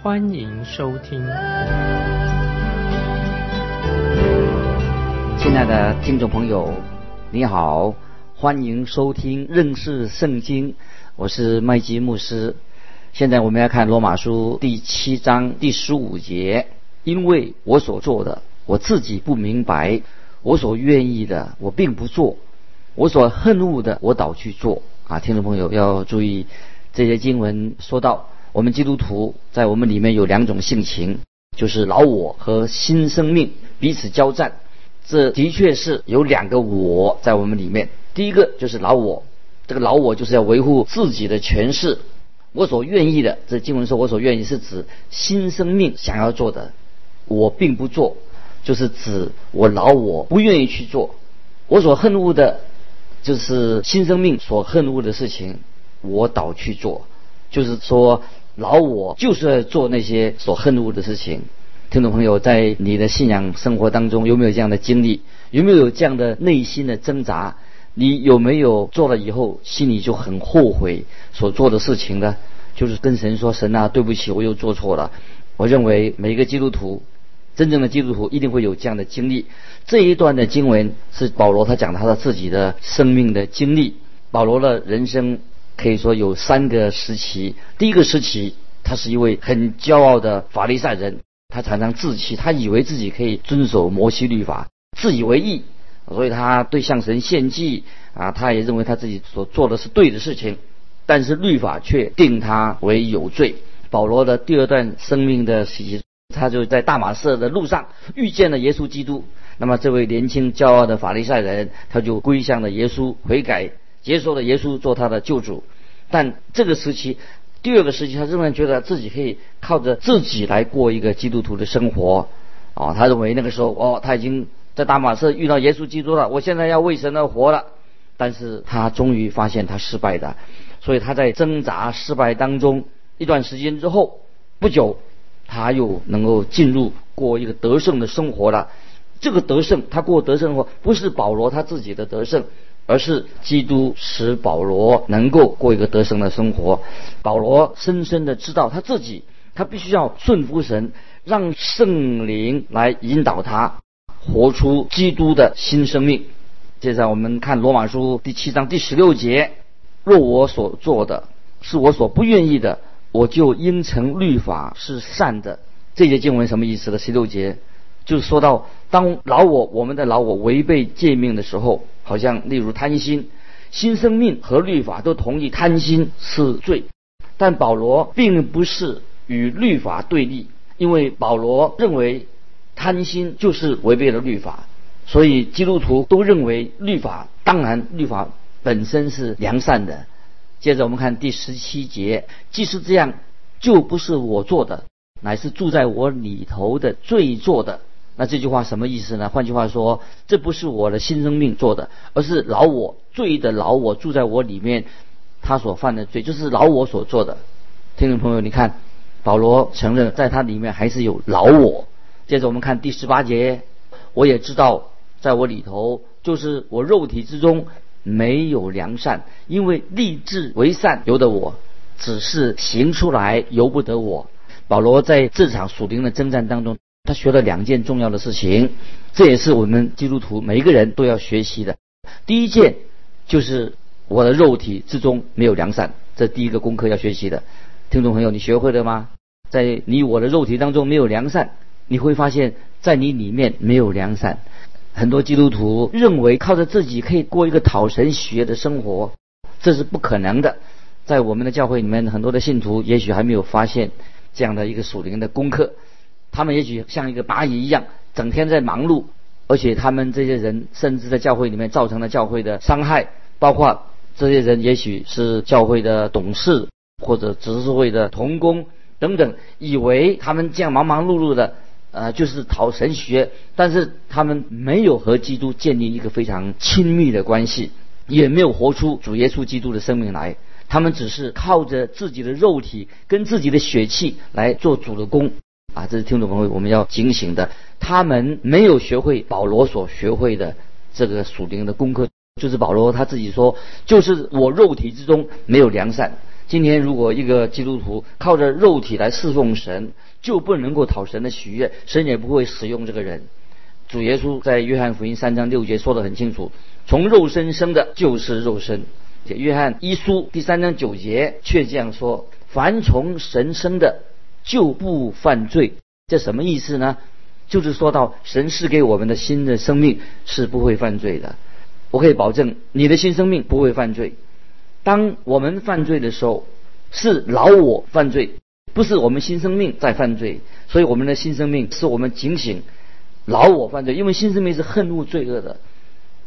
欢迎收听。亲爱的听众朋友，你好，欢迎收听认识圣经。我是麦基牧师，现在我们要看罗马书第七章第十五节。因为我所做的，我自己不明白；我所愿意的，我并不做；我所恨恶的，我倒去做。啊，听众朋友要注意，这些经文说到，我们基督徒在我们里面有两种性情，就是老我和新生命彼此交战。这的确是有两个我在我们里面。第一个就是老我。这个老我就是要维护自己的权势，我所愿意的，这经文说我所愿意是指新生命想要做的，我并不做，就是指我老我不愿意去做。我所恨恶的，就是新生命所恨恶的事情，我倒去做。就是说老我就是要做那些所恨恶的事情。听众朋友，在你的信仰生活当中有没有这样的经历？有没有这样的内心的挣扎？你有没有做了以后心里就很后悔所做的事情呢？就是跟神说：“神啊，对不起，我又做错了。”我认为每一个基督徒，真正的基督徒一定会有这样的经历。这一段的经文是保罗他讲他的自己的生命的经历。保罗的人生可以说有三个时期。第一个时期，他是一位很骄傲的法利赛人，他常常自欺，他以为自己可以遵守摩西律法，自以为意。所以他对向神献祭啊，他也认为他自己所做的是对的事情，但是律法却定他为有罪。保罗的第二段生命的时期，他就在大马色的路上遇见了耶稣基督。那么这位年轻骄傲的法利赛人，他就归向了耶稣，悔改，接受了耶稣做他的救主。但这个时期，第二个时期，他仍然觉得自己可以靠着自己来过一个基督徒的生活。哦，他认为那个时候，哦，他已经。在大马士遇到耶稣基督了，我现在要为神而活了，但是他终于发现他失败的，所以他在挣扎失败当中一段时间之后，不久他又能够进入过一个得胜的生活了。这个得胜，他过得胜活不是保罗他自己的得胜，而是基督使保罗能够过一个得胜的生活。保罗深深的知道他自己，他必须要顺服神，让圣灵来引导他。活出基督的新生命。接着我们看罗马书第七章第十六节：若我所做的是我所不愿意的，我就应承律法是善的。这节经文什么意思呢？十六节就是说到，当老我我们的老我违背诫命的时候，好像例如贪心，新生命和律法都同意贪心是罪，但保罗并不是与律法对立，因为保罗认为。贪心就是违背了律法，所以基督徒都认为律法当然律法本身是良善的。接着我们看第十七节，即是这样，就不是我做的，乃是住在我里头的罪做的。那这句话什么意思呢？换句话说，这不是我的新生命做的，而是老我罪的老我住在我里面，他所犯的罪就是老我所做的。听众朋友，你看保罗承认在他里面还是有老我。接着我们看第十八节，我也知道，在我里头就是我肉体之中没有良善，因为立志为善由得我，只是行出来由不得我。保罗在这场属灵的征战当中，他学了两件重要的事情，这也是我们基督徒每一个人都要学习的。第一件就是我的肉体之中没有良善，这第一个功课要学习的。听众朋友，你学会了吗？在你我的肉体当中没有良善。你会发现在你里面没有良善，很多基督徒认为靠着自己可以过一个讨神喜悦的生活，这是不可能的。在我们的教会里面，很多的信徒也许还没有发现这样的一个属灵的功课，他们也许像一个蚂蚁一样，整天在忙碌，而且他们这些人甚至在教会里面造成了教会的伤害，包括这些人也许是教会的董事或者执事会的同工等等，以为他们这样忙忙碌碌的。呃，就是讨神学，但是他们没有和基督建立一个非常亲密的关系，也没有活出主耶稣基督的生命来。他们只是靠着自己的肉体跟自己的血气来做主的工啊！这是听众朋友我们要警醒的。他们没有学会保罗所学会的这个属灵的功课，就是保罗他自己说，就是我肉体之中没有良善。今天如果一个基督徒靠着肉体来侍奉神，就不能够讨神的喜悦，神也不会使用这个人。主耶稣在约翰福音三章六节说得很清楚：从肉身生的，就是肉身。约翰一书第三章九节却这样说：凡从神生的，就不犯罪。这什么意思呢？就是说到神赐给我们的新的生命是不会犯罪的。我可以保证，你的新生命不会犯罪。当我们犯罪的时候，是老我犯罪。不是我们新生命在犯罪，所以我们的新生命是我们警醒老我犯罪，因为新生命是恨恶罪恶的。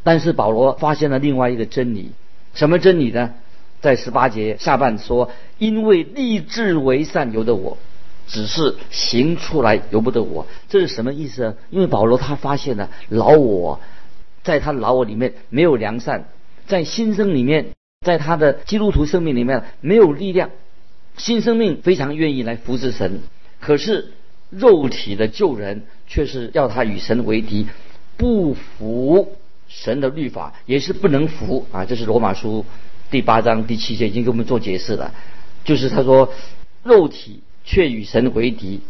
但是保罗发现了另外一个真理，什么真理呢？在十八节下半说：“因为立志为善由得我，只是行出来由不得我。”这是什么意思呢？因为保罗他发现了老我在他老我里面没有良善，在新生里面，在他的基督徒生命里面没有力量。新生命非常愿意来服侍神，可是肉体的旧人却是要他与神为敌，不服神的律法，也是不能服啊！这是罗马书第八章第七节已经给我们做解释了，就是他说肉体却与神为敌，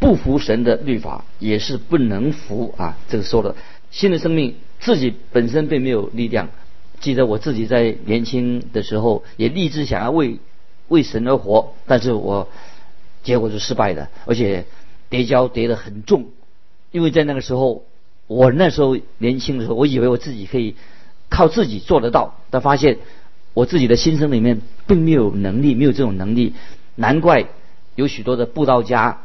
不服神的律法，也是不能服啊！这个说了，新的生命自己本身并没有力量。记得我自己在年轻的时候也立志想要为。为神而活，但是我结果是失败的，而且跌跤跌得很重，因为在那个时候，我那时候年轻的时候，我以为我自己可以靠自己做得到，但发现我自己的心声里面并没有能力，没有这种能力，难怪有许多的布道家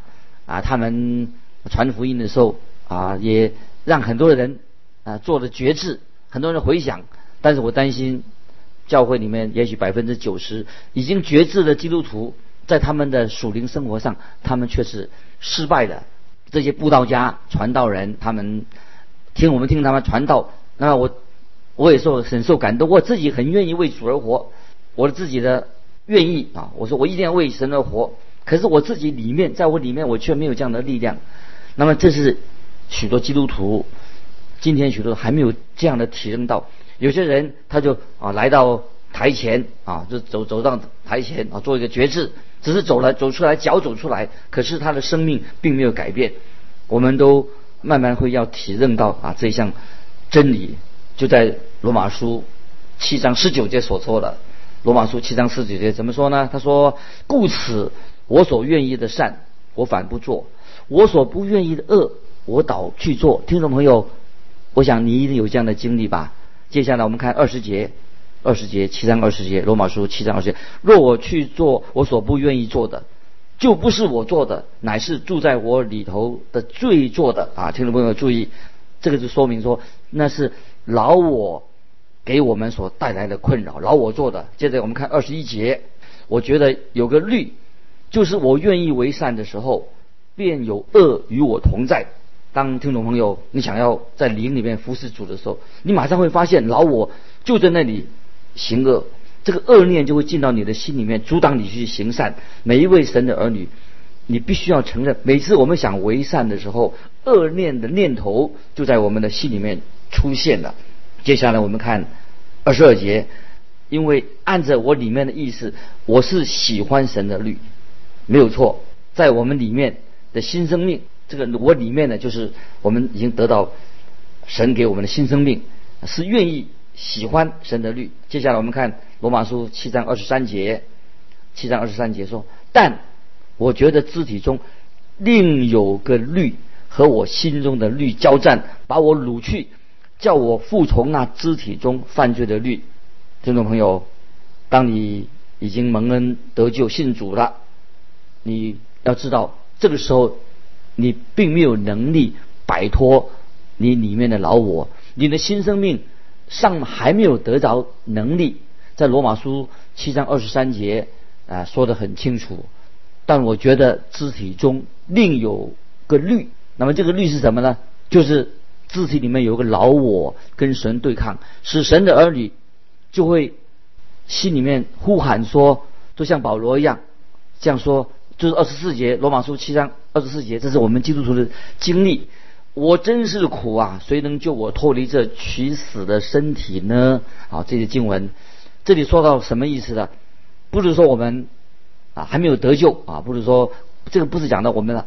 啊，他们传福音的时候啊，也让很多人啊做了决志，很多人回想，但是我担心。教会里面也许百分之九十已经绝志的基督徒，在他们的属灵生活上，他们却是失败的。这些布道家、传道人，他们听我们听他们传道，那我我也受很受感动，我自己很愿意为主而活，我自己的愿意啊，我说我一定要为神而活。可是我自己里面，在我里面，我却没有这样的力量。那么这是许多基督徒今天许多还没有这样的体认到。有些人他就啊来到台前啊，就走走到台前啊，做一个决志，只是走了走出来，脚走出来，可是他的生命并没有改变。我们都慢慢会要体认到啊这项真理，就在罗马书七章十九节所说的。罗马书七章十九节怎么说呢？他说：“故此，我所愿意的善，我反不做；我所不愿意的恶，我倒去做。”听众朋友，我想你一定有这样的经历吧。接下来我们看二十节，二十节七章二十节，罗马书七章二十节。若我去做我所不愿意做的，就不是我做的，乃是住在我里头的罪做的啊！听众朋友注意，这个就说明说那是老我给我们所带来的困扰，老我做的。接着我们看二十一节，我觉得有个律，就是我愿意为善的时候，便有恶与我同在。当听众朋友，你想要在灵里面服侍主的时候，你马上会发现老我就在那里行恶，这个恶念就会进到你的心里面，阻挡你去行善。每一位神的儿女，你必须要承认，每次我们想为善的时候，恶念的念头就在我们的心里面出现了。接下来我们看二十二节，因为按着我里面的意思，我是喜欢神的律，没有错，在我们里面的新生命。这个我里面呢，就是我们已经得到神给我们的新生命，是愿意喜欢神的律。接下来我们看罗马书七章二十三节，七章二十三节说：“但我觉得肢体中另有个律和我心中的律交战，把我掳去，叫我服从那肢体中犯罪的律。”听众朋友，当你已经蒙恩得救信主了，你要知道这个时候。你并没有能力摆脱你里面的老我，你的新生命尚还没有得着能力。在罗马书七章二十三节啊说得很清楚，但我觉得肢体中另有个律那么这个律是什么呢？就是肢体里面有个老我跟神对抗，使神的儿女就会心里面呼喊说，就像保罗一样这样说，就是二十四节罗马书七章二十四节，这是我们基督徒的经历。我真是苦啊！谁能救我脱离这取死的身体呢？啊，这些经文，这里说到什么意思呢？不是说我们啊还没有得救啊，不是说这个不是讲到我们了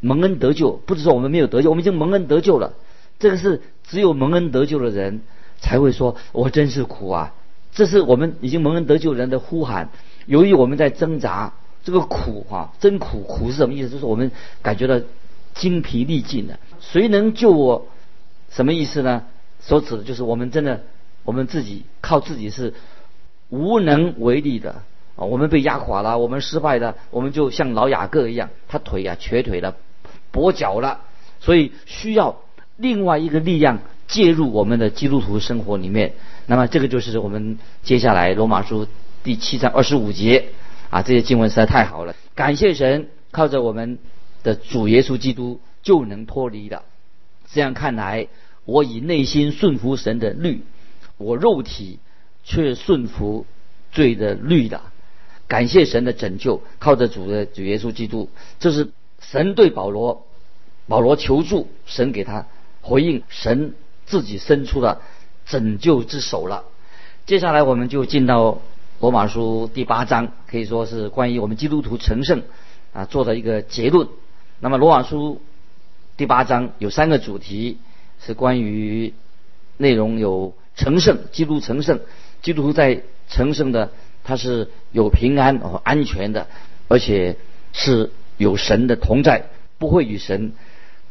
蒙恩得救，不是说我们没有得救，我们已经蒙恩得救了。这个是只有蒙恩得救的人才会说，我真是苦啊！这是我们已经蒙恩得救人的呼喊。由于我们在挣扎，这个苦啊，真苦，苦是什么意思？就是我们感觉到精疲力尽的。谁能救我？什么意思呢？所指的就是我们真的，我们自己靠自己是无能为力的啊！我们被压垮了，我们失败了，我们就像老雅各一样，他腿啊瘸腿了，跛脚了，所以需要另外一个力量介入我们的基督徒生活里面。那么这个就是我们接下来罗马书第七章二十五节啊，这些经文实在太好了，感谢神，靠着我们的主耶稣基督。就能脱离的。这样看来，我以内心顺服神的律，我肉体却顺服罪的律的。感谢神的拯救，靠着主的主耶稣基督，这是神对保罗，保罗求助，神给他回应，神自己伸出了拯救之手了。接下来我们就进到罗马书第八章，可以说是关于我们基督徒成圣啊做的一个结论。那么罗马书。第八章有三个主题，是关于内容有成圣，基督成圣，基督徒在成圣的，他是有平安和安全的，而且是有神的同在，不会与神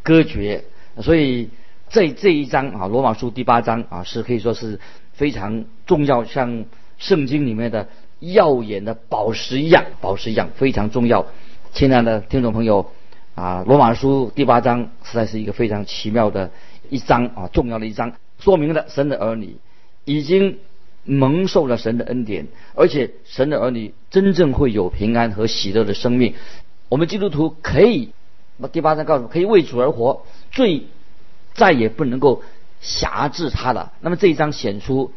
隔绝。所以这这一章啊，罗马书第八章啊，是可以说是非常重要，像圣经里面的耀眼的宝石一样，宝石一样非常重要。亲爱的听众朋友。啊，罗马书第八章实在是一个非常奇妙的一章啊，重要的一章，说明了神的儿女已经蒙受了神的恩典，而且神的儿女真正会有平安和喜乐的生命。我们基督徒可以，那第八章告诉可以为主而活，罪再也不能够辖制他了。那么这一章显出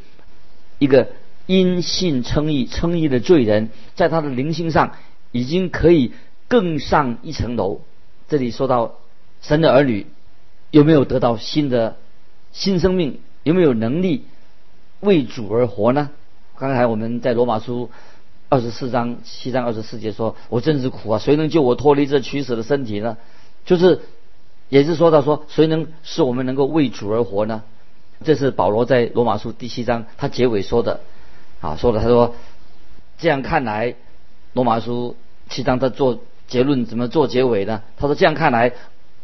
一个因信称义、称义的罪人，在他的灵性上已经可以更上一层楼。这里说到神的儿女有没有得到新的新生命？有没有能力为主而活呢？刚才我们在罗马书二十四章七章二十四节说：“我真是苦啊！谁能救我脱离这取死的身体呢？”就是也是说到说，谁能使我们能够为主而活呢？这是保罗在罗马书第七章他结尾说的啊，说了他说：“这样看来，罗马书七章他做。”结论怎么做结尾呢？他说：“这样看来，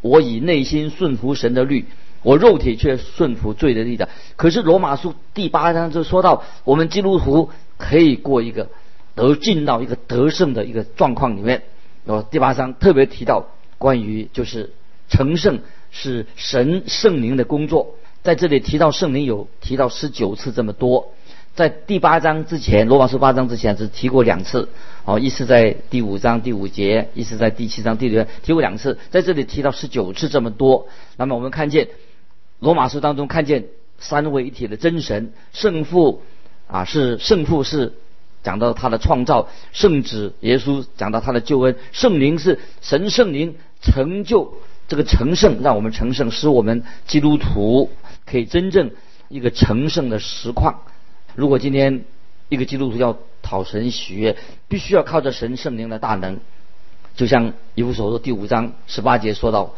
我以内心顺服神的律，我肉体却顺服罪的律的。可是罗马书第八章就说到，我们基督徒可以过一个得进到一个得胜的一个状况里面。哦，第八章特别提到关于就是成圣是神圣灵的工作，在这里提到圣灵有提到十九次这么多。”在第八章之前，罗马书八章之前只提过两次，哦，一次在第五章第五节，一次在第七章第六节，提过两次，在这里提到十九次这么多。那么我们看见罗马书当中看见三位一体的真神，圣父啊是圣父是讲到他的创造，圣子耶稣讲到他的救恩，圣灵是神圣灵成就这个成圣，让我们成圣，使我们基督徒可以真正一个成圣的实况。如果今天一个基督徒要讨神喜悦，必须要靠着神圣灵的大能，就像以弗所说第五章十八节说到，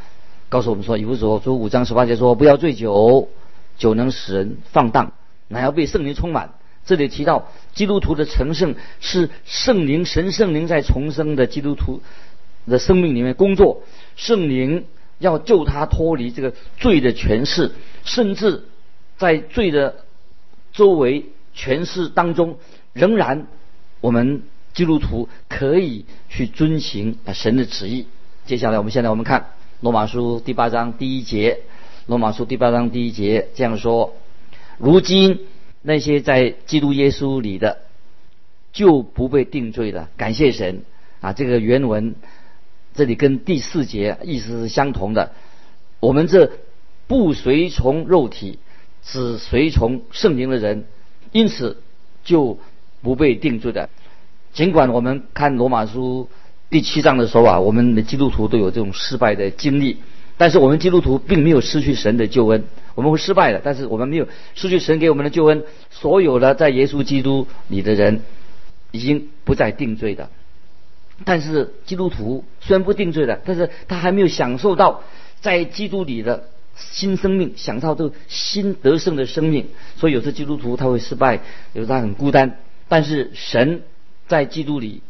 告诉我们说以弗所说五章十八节说不要醉酒，酒能使人放荡，乃要被圣灵充满。这里提到基督徒的成圣是圣灵神圣灵在重生的基督徒的生命里面工作，圣灵要救他脱离这个罪的权势，甚至在罪的周围。诠释当中，仍然我们基督徒可以去遵行神的旨意。接下来，我们现在我们看罗马书第八章第一节。罗马书第八章第一节这样说：如今那些在基督耶稣里的，就不被定罪了。感谢神啊！这个原文这里跟第四节意思是相同的。我们这不随从肉体，只随从圣灵的人，因此就不被定罪的。尽管我们看罗马书第七章的时候啊，我们的基督徒都有这种失败的经历，但是我们基督徒并没有失去神的救恩。我们会失败的，但是我们没有失去神给我们的救恩。所有的在耶稣基督里的人，已经不再定罪的。但是基督徒虽然不定罪的，但是他还没有享受到在基督里的新生命，享受到新得胜的生命。所以有时基督徒他会失败，有时他很孤单。但是神。在基督里，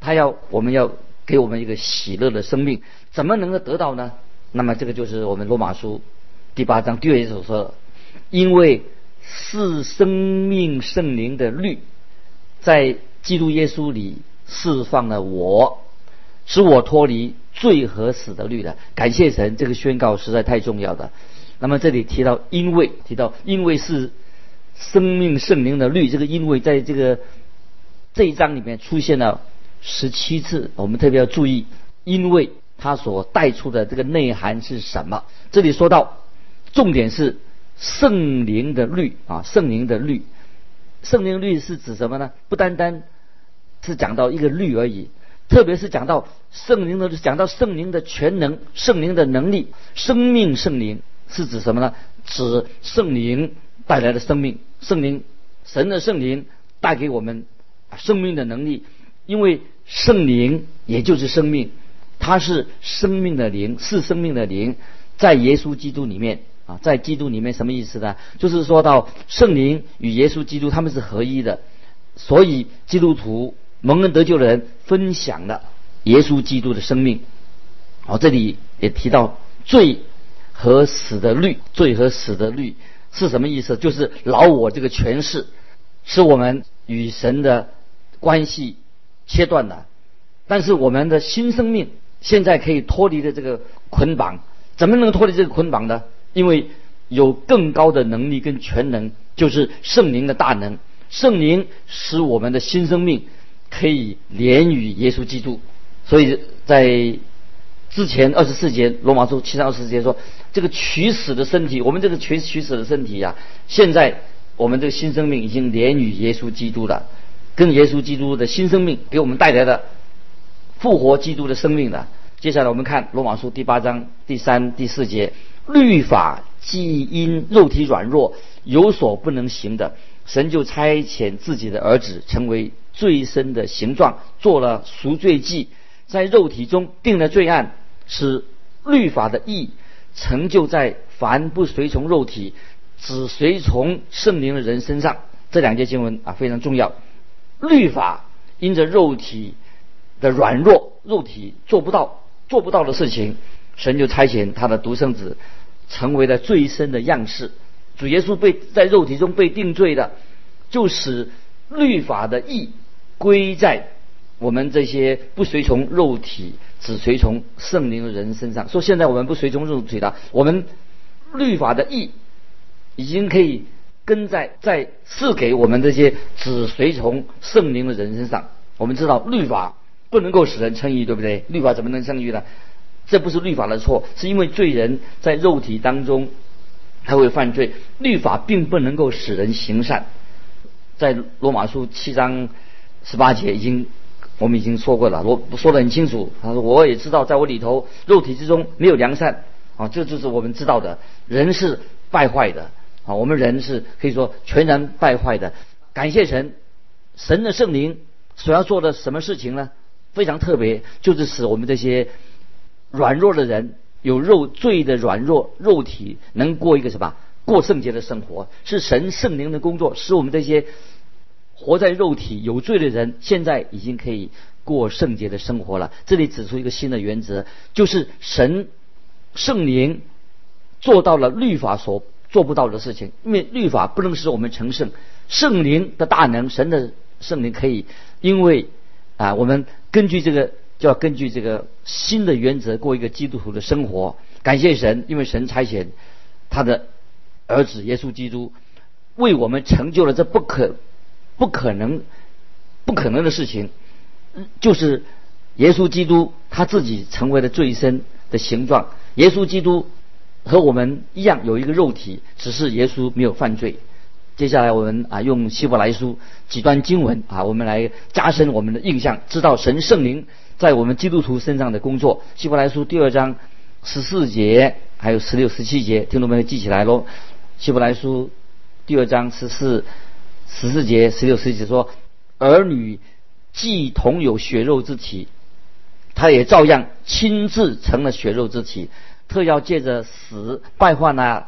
他要我们要给我们一个喜乐的生命，怎么能够得到呢？那么这个就是我们罗马书第八章第二节所说的，因为是生命圣灵的律，在基督耶稣里释放了我，使我脱离罪和死的律的。感谢神，这个宣告实在太重要了。那么这里提到因为提到因为是生命圣灵的律，这个因为在这个。这一章里面出现了十七次，我们特别要注意，因为它所带出的这个内涵是什么？这里说到，重点是圣灵的律啊，圣灵的律，圣灵律是指什么呢？不单单是讲到一个律而已，特别是讲到圣灵的，讲到圣灵的全能，圣灵的能力，生命圣灵是指什么呢？指圣灵带来的生命，圣灵，神的圣灵带给我们。生命的能力，因为圣灵也就是生命，它是生命的灵，是生命的灵，在耶稣基督里面啊，在基督里面什么意思呢？就是说到圣灵与耶稣基督他们是合一的，所以基督徒蒙恩得救的人分享了耶稣基督的生命。好，这里也提到罪和死的律，罪和死的律是什么意思？就是老我这个权势，是我们与神的。关系切断了，但是我们的新生命现在可以脱离的这个捆绑，怎么能脱离这个捆绑呢？因为有更高的能力跟全能，就是圣灵的大能。圣灵使我们的新生命可以连与耶稣基督。所以在之前二十四节罗马书七章二十四节说，这个取死的身体，我们这个取取死的身体呀，现在我们这个新生命已经连与耶稣基督了。跟耶稣基督的新生命给我们带来的复活基督的生命了。接下来我们看罗马书第八章第三、第四节：律法既因肉体软弱有所不能行的，神就差遣自己的儿子成为最深的形状，做了赎罪祭，在肉体中定了罪案，使律法的义成就在凡不随从肉体、只随从圣灵的人身上。这两节经文啊非常重要。律法因着肉体的软弱，肉体做不到做不到的事情，神就差遣他的独生子，成为了最深的样式。主耶稣被在肉体中被定罪的，就使律法的义归在我们这些不随从肉体、只随从圣灵的人身上。说现在我们不随从肉体了，我们律法的义已经可以。跟在在赐给我们这些只随从圣灵的人身上，我们知道律法不能够使人称义，对不对？律法怎么能称义呢？这不是律法的错，是因为罪人在肉体当中他会犯罪，律法并不能够使人行善。在罗马书七章十八节已经我们已经说过了，我说得很清楚。他说我也知道，在我里头肉体之中没有良善啊，这就是我们知道的，人是败坏的。啊，我们人是可以说全然败坏的。感谢神，神的圣灵所要做的什么事情呢？非常特别，就是使我们这些软弱的人，有肉罪的软弱肉体，能过一个什么过圣洁的生活。是神圣灵的工作，使我们这些活在肉体有罪的人，现在已经可以过圣洁的生活了。这里指出一个新的原则，就是神圣灵做到了律法所。做不到的事情，因为律法不能使我们成圣，圣灵的大能，神的圣灵可以，因为啊，我们根据这个，就要根据这个新的原则过一个基督徒的生活。感谢神，因为神差遣他的儿子耶稣基督为我们成就了这不可不可能不可能的事情，就是耶稣基督他自己成为了最深的形状。耶稣基督和我们一样有一个肉体，只是耶稣没有犯罪。接下来我们啊用希伯来书几段经文啊，我们来加深我们的印象，知道神圣灵在我们基督徒身上的工作。希伯来书第二章十四节还有十六、十七节，听众朋友记起来喽。希伯来书第二章十四、十四节、十六、十七节说：儿女既同有血肉之体，他也照样亲自成了血肉之体，特要借着死败坏那。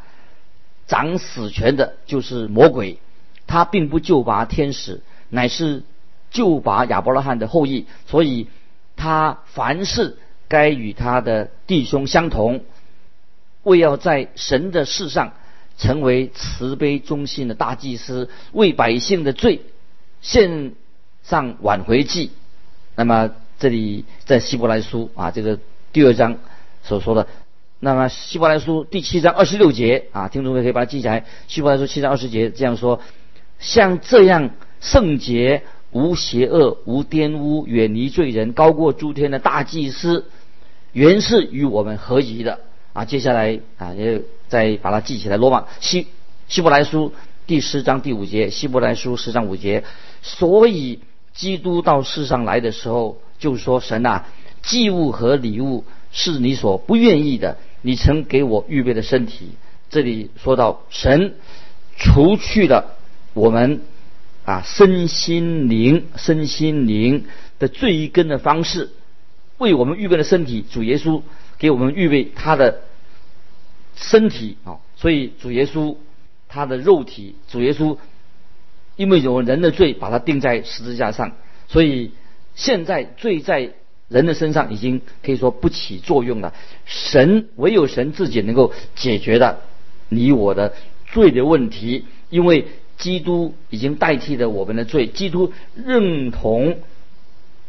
掌死权的就是魔鬼，他并不救拔天使，乃是救拔亚伯拉罕的后裔，所以他凡事该与他的弟兄相同，为要在神的事上成为慈悲忠心的大祭司，为百姓的罪献上挽回祭。那么这里在希伯来书啊，这个第二章所说的。那么希伯来书第七章二十六节啊，听众们可以把它记起来。希伯来书七章二十节这样说：像这样圣洁、无邪恶、无玷污、远离罪人、高过诸天的大祭司，原是与我们合宜的啊。接下来啊，也再把它记起来。罗马希希伯来书第十章第五节，希伯来书十章五节。所以基督到世上来的时候，就说神啊，祭物和礼物是你所不愿意的。你曾给我预备的身体，这里说到神除去了我们啊身心灵身心灵的最根的方式，为我们预备的身体，主耶稣给我们预备他的身体啊，所以主耶稣他的肉体，主耶稣因为有人的罪，把他钉在十字架上，所以现在罪在。人的身上已经可以说不起作用了，神唯有神自己能够解决的你我的罪的问题，因为基督已经代替了我们的罪，基督认同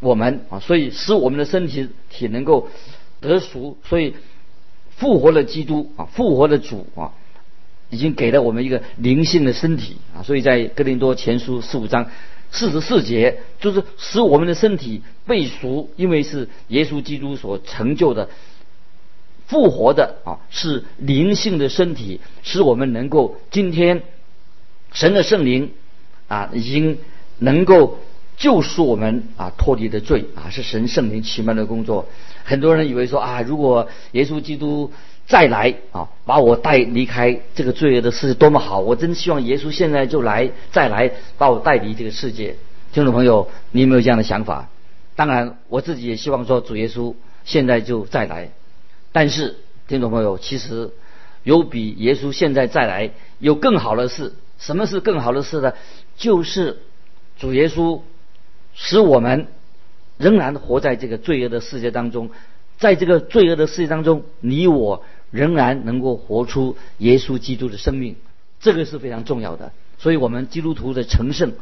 我们啊，所以使我们的身体体能够得赎，所以复活了基督啊，复活的主啊，已经给了我们一个灵性的身体啊，所以在哥林多前书十五章。四十四节就是使我们的身体被赎，因为是耶稣基督所成就的复活的啊，是灵性的身体，使我们能够今天神的圣灵啊，已经能够救赎我们啊，脱离的罪啊，是神圣灵奇妙的工作。很多人以为说啊，如果耶稣基督。再来啊，把我带离开这个罪恶的世界，多么好！我真希望耶稣现在就来，再来把我带离这个世界。听众朋友，你有没有这样的想法？当然，我自己也希望说主耶稣现在就再来。但是，听众朋友，其实有比耶稣现在再来有更好的事。什么是更好的事呢？就是主耶稣使我们仍然活在这个罪恶的世界当中。在这个罪恶的世界当中，你我仍然能够活出耶稣基督的生命，这个是非常重要的。所以，我们基督徒的成圣，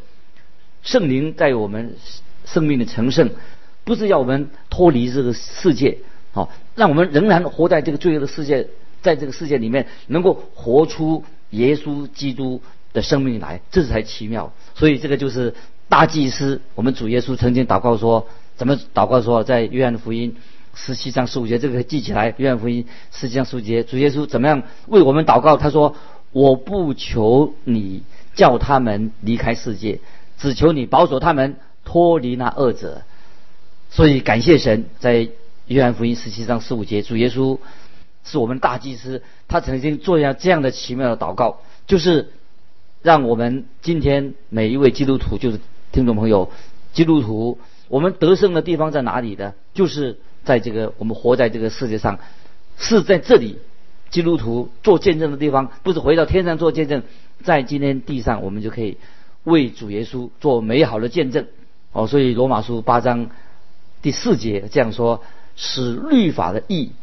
圣灵在我们生命的成圣，不是要我们脱离这个世界，好，让我们仍然活在这个罪恶的世界，在这个世界里面能够活出耶稣基督的生命来，这才奇妙。所以，这个就是大祭司，我们主耶稣曾经祷告说，怎么祷告说，在约翰福音。十七章十五节，这个记起来。约翰福音十七章十五节，主耶稣怎么样为我们祷告？他说：“我不求你叫他们离开世界，只求你保守他们脱离那恶者。”所以感谢神，在约翰福音十七章十五节，主耶稣是我们大祭司，他曾经做下这样的奇妙的祷告，就是让我们今天每一位基督徒，就是听众朋友，基督徒，我们得胜的地方在哪里呢？就是。在这个我们活在这个世界上，是在这里，基督徒做见证的地方，不是回到天上做见证，在今天地上，我们就可以为主耶稣做美好的见证。哦，所以罗马书八章第四节这样说：使律法的义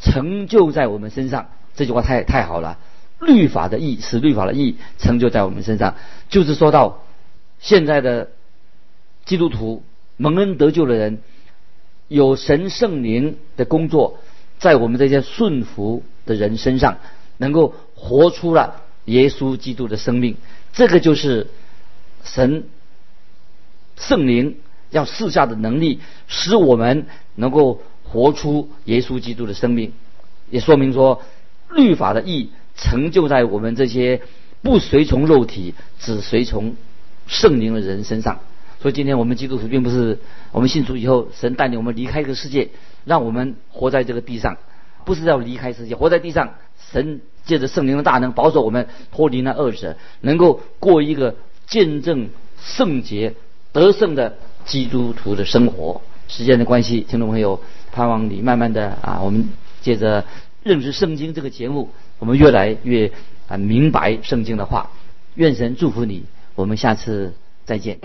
成就在我们身上。这句话太太好了，律法的义使律法的义成就在我们身上，就是说到现在的基督徒蒙恩得救的人。有神圣灵的工作，在我们这些顺服的人身上，能够活出了耶稣基督的生命。这个就是神圣灵要赐下的能力，使我们能够活出耶稣基督的生命。也说明说，律法的义成就在我们这些不随从肉体、只随从圣灵的人身上。所以今天我们基督徒并不是我们信主以后，神带领我们离开这个世界，让我们活在这个地上，不是要离开世界，活在地上。神借着圣灵的大能保守我们脱离那恶者，能够过一个见证圣洁得胜的基督徒的生活。时间的关系，听众朋友，盼望你慢慢的啊，我们借着认识圣经这个节目，我们越来越啊明白圣经的话。愿神祝福你，我们下次再见。